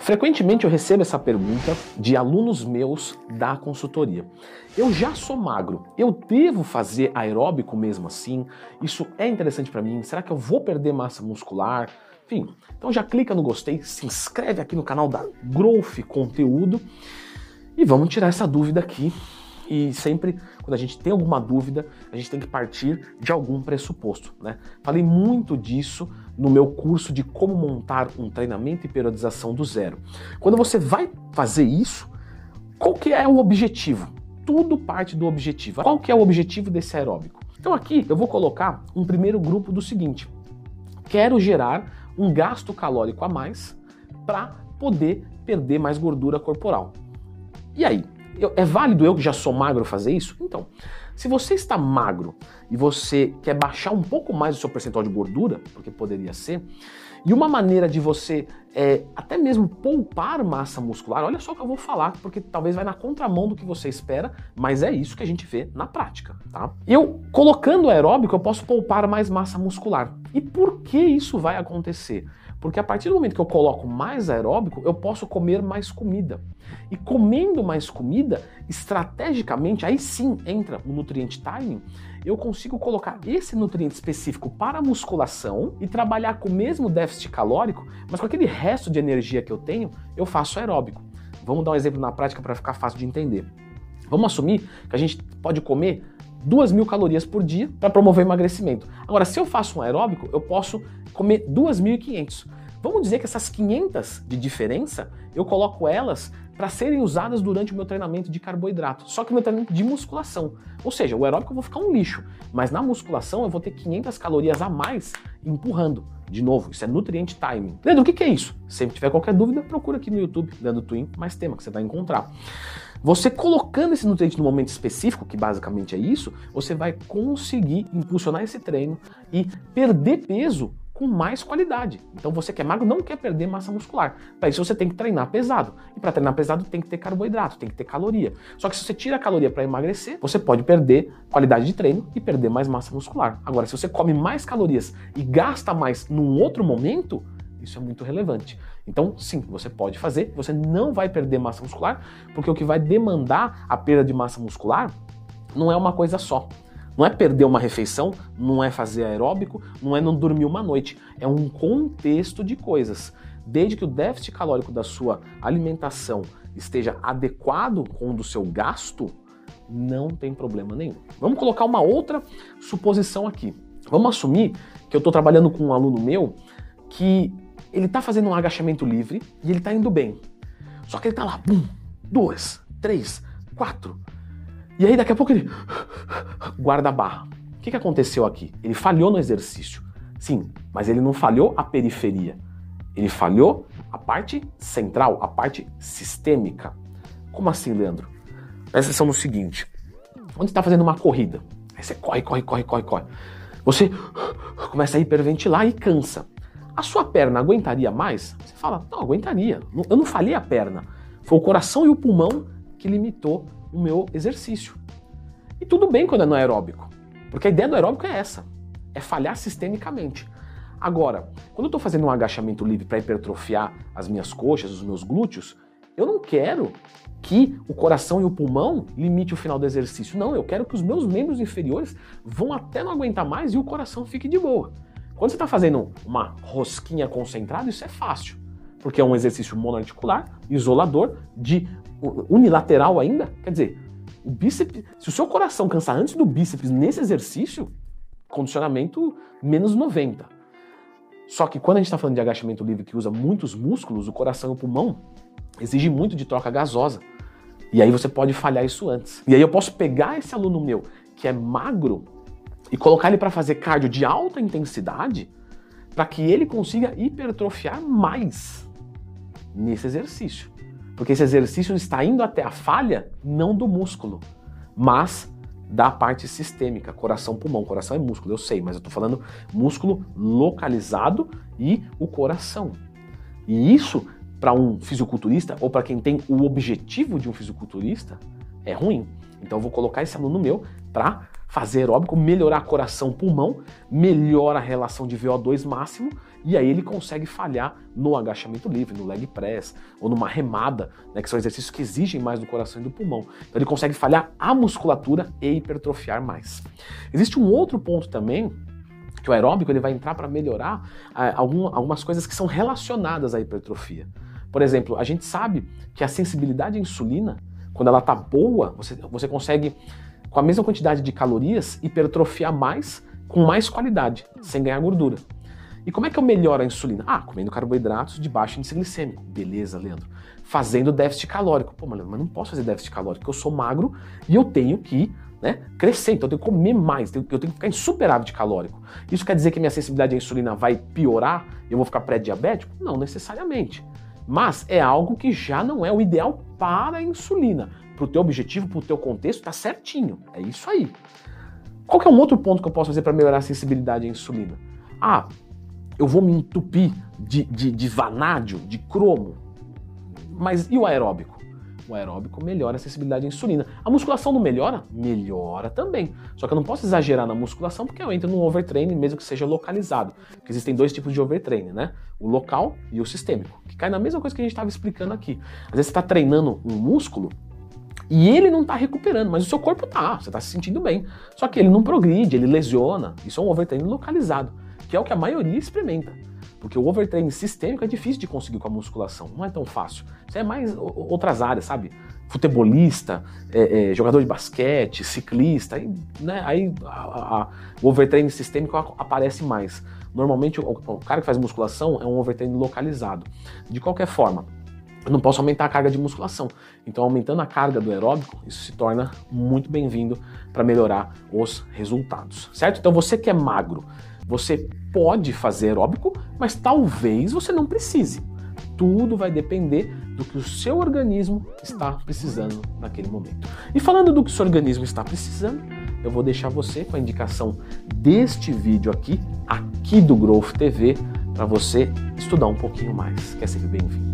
Frequentemente eu recebo essa pergunta de alunos meus da consultoria. Eu já sou magro, eu devo fazer aeróbico mesmo assim? Isso é interessante para mim? Será que eu vou perder massa muscular? Enfim, então já clica no gostei, se inscreve aqui no canal da Growth Conteúdo e vamos tirar essa dúvida aqui e sempre, quando a gente tem alguma dúvida, a gente tem que partir de algum pressuposto. Né? Falei muito disso no meu curso de como montar um treinamento e periodização do zero. Quando você vai fazer isso, qual que é o objetivo? Tudo parte do objetivo. Qual que é o objetivo desse aeróbico? Então aqui eu vou colocar um primeiro grupo do seguinte: quero gerar um gasto calórico a mais para poder perder mais gordura corporal. E aí, eu, é válido eu que já sou magro fazer isso? Então, se você está magro e você quer baixar um pouco mais o seu percentual de gordura, porque poderia ser, e uma maneira de você é, até mesmo poupar massa muscular, olha só o que eu vou falar, porque talvez vai na contramão do que você espera, mas é isso que a gente vê na prática, tá? Eu, colocando aeróbico, eu posso poupar mais massa muscular. E por que isso vai acontecer? Porque a partir do momento que eu coloco mais aeróbico, eu posso comer mais comida. E comendo mais comida, estrategicamente, aí sim entra o nutriente timing, eu consigo colocar esse nutriente específico para a musculação e trabalhar com o mesmo déficit calórico, mas com aquele resto de energia que eu tenho, eu faço aeróbico. Vamos dar um exemplo na prática para ficar fácil de entender. Vamos assumir que a gente pode comer 2 mil calorias por dia para promover emagrecimento. Agora, se eu faço um aeróbico, eu posso comer 2.500. Vamos dizer que essas 500 de diferença, eu coloco elas para serem usadas durante o meu treinamento de carboidrato, só que o meu treinamento de musculação. Ou seja, o aeróbico eu vou ficar um lixo, mas na musculação eu vou ter 500 calorias a mais empurrando. De novo, isso é nutriente timing. Leandro, o que é isso? Se tiver qualquer dúvida, procura aqui no YouTube, Leandro Twin, mais tema que você vai encontrar. Você colocando esse nutriente no momento específico, que basicamente é isso, você vai conseguir impulsionar esse treino e perder peso com mais qualidade. Então você que é magro não quer perder massa muscular. Para isso você tem que treinar pesado. E para treinar pesado tem que ter carboidrato, tem que ter caloria. Só que se você tira a caloria para emagrecer, você pode perder qualidade de treino e perder mais massa muscular. Agora, se você come mais calorias e gasta mais num outro momento, isso é muito relevante. Então, sim, você pode fazer, você não vai perder massa muscular, porque o que vai demandar a perda de massa muscular não é uma coisa só. Não é perder uma refeição, não é fazer aeróbico, não é não dormir uma noite. É um contexto de coisas. Desde que o déficit calórico da sua alimentação esteja adequado com o do seu gasto, não tem problema nenhum. Vamos colocar uma outra suposição aqui. Vamos assumir que eu estou trabalhando com um aluno meu que ele está fazendo um agachamento livre e ele está indo bem. Só que ele está lá, bum, duas, três, quatro. E aí daqui a pouco ele guarda a barra. O que, que aconteceu aqui? Ele falhou no exercício. Sim, mas ele não falhou a periferia. Ele falhou a parte central, a parte sistêmica. Como assim, Leandro? Presta atenção no seguinte: quando você está fazendo uma corrida, aí você corre, corre, corre, corre, corre. Você começa a hiperventilar e cansa. A sua perna aguentaria mais? Você fala, não, aguentaria. Eu não falhei a perna. Foi o coração e o pulmão que limitou o meu exercício. E tudo bem quando é no aeróbico, porque a ideia do aeróbico é essa: é falhar sistemicamente. Agora, quando eu estou fazendo um agachamento livre para hipertrofiar as minhas coxas, os meus glúteos, eu não quero que o coração e o pulmão limite o final do exercício. Não, eu quero que os meus membros inferiores vão até não aguentar mais e o coração fique de boa. Quando você está fazendo uma rosquinha concentrada, isso é fácil, porque é um exercício monoarticular, isolador, de unilateral ainda. Quer dizer, o bíceps, se o seu coração cansar antes do bíceps nesse exercício, condicionamento menos 90. Só que quando a gente está falando de agachamento livre que usa muitos músculos, o coração e o pulmão, exige muito de troca gasosa. E aí você pode falhar isso antes. E aí eu posso pegar esse aluno meu que é magro e colocar ele para fazer cardio de alta intensidade para que ele consiga hipertrofiar mais nesse exercício. Porque esse exercício está indo até a falha não do músculo, mas da parte sistêmica, coração, pulmão. Coração é músculo, eu sei, mas eu estou falando músculo localizado e o coração. E isso, para um fisiculturista ou para quem tem o objetivo de um fisiculturista, é ruim. Então eu vou colocar esse aluno meu para fazer aeróbico, melhorar coração, pulmão, melhora a relação de VO2 máximo e aí ele consegue falhar no agachamento livre, no leg press ou numa remada, né, que são exercícios que exigem mais do coração e do pulmão. Então ele consegue falhar a musculatura e hipertrofiar mais. Existe um outro ponto também que o aeróbico ele vai entrar para melhorar ah, algum, algumas coisas que são relacionadas à hipertrofia. Por exemplo, a gente sabe que a sensibilidade à insulina, quando ela está boa, você, você consegue, com a mesma quantidade de calorias, hipertrofiar mais com mais qualidade, sem ganhar gordura. E como é que eu melhoro a insulina? Ah, comendo carboidratos de baixo índice glicêmico. Beleza, Leandro. Fazendo déficit calórico. Pô, mas não posso fazer déficit calórico, porque eu sou magro e eu tenho que né, crescer, então eu tenho que comer mais, eu tenho que ficar em superávit calórico. Isso quer dizer que minha sensibilidade à insulina vai piorar eu vou ficar pré-diabético? Não necessariamente. Mas é algo que já não é o ideal para a insulina. Para o teu objetivo, para o teu contexto, está certinho. É isso aí. Qual que é um outro ponto que eu posso fazer para melhorar a sensibilidade à insulina? Ah, eu vou me entupir de, de, de vanádio, de cromo. Mas e o aeróbico? O aeróbico melhora a sensibilidade à insulina. A musculação não melhora? Melhora também. Só que eu não posso exagerar na musculação porque eu entro num overtraining mesmo que seja localizado. Porque existem dois tipos de overtraining, né? O local e o sistêmico. Que cai na mesma coisa que a gente estava explicando aqui. Às vezes você está treinando um músculo e ele não está recuperando, mas o seu corpo tá, você está se sentindo bem. Só que ele não progride, ele lesiona. Isso é um overtraining localizado que é o que a maioria experimenta. Porque o overtraining sistêmico é difícil de conseguir com a musculação, não é tão fácil. Isso é mais outras áreas, sabe? Futebolista, é, é, jogador de basquete, ciclista, aí, né, aí a, a, o overtraining sistêmico aparece mais. Normalmente o, o cara que faz musculação é um overtraining localizado. De qualquer forma, eu não posso aumentar a carga de musculação. Então, aumentando a carga do aeróbico, isso se torna muito bem-vindo para melhorar os resultados, certo? Então, você que é magro, você pode fazer aeróbico, mas talvez você não precise. Tudo vai depender do que o seu organismo está precisando naquele momento. E falando do que o seu organismo está precisando, eu vou deixar você com a indicação deste vídeo aqui, aqui do Growth TV, para você estudar um pouquinho mais. Quer ser bem-vindo.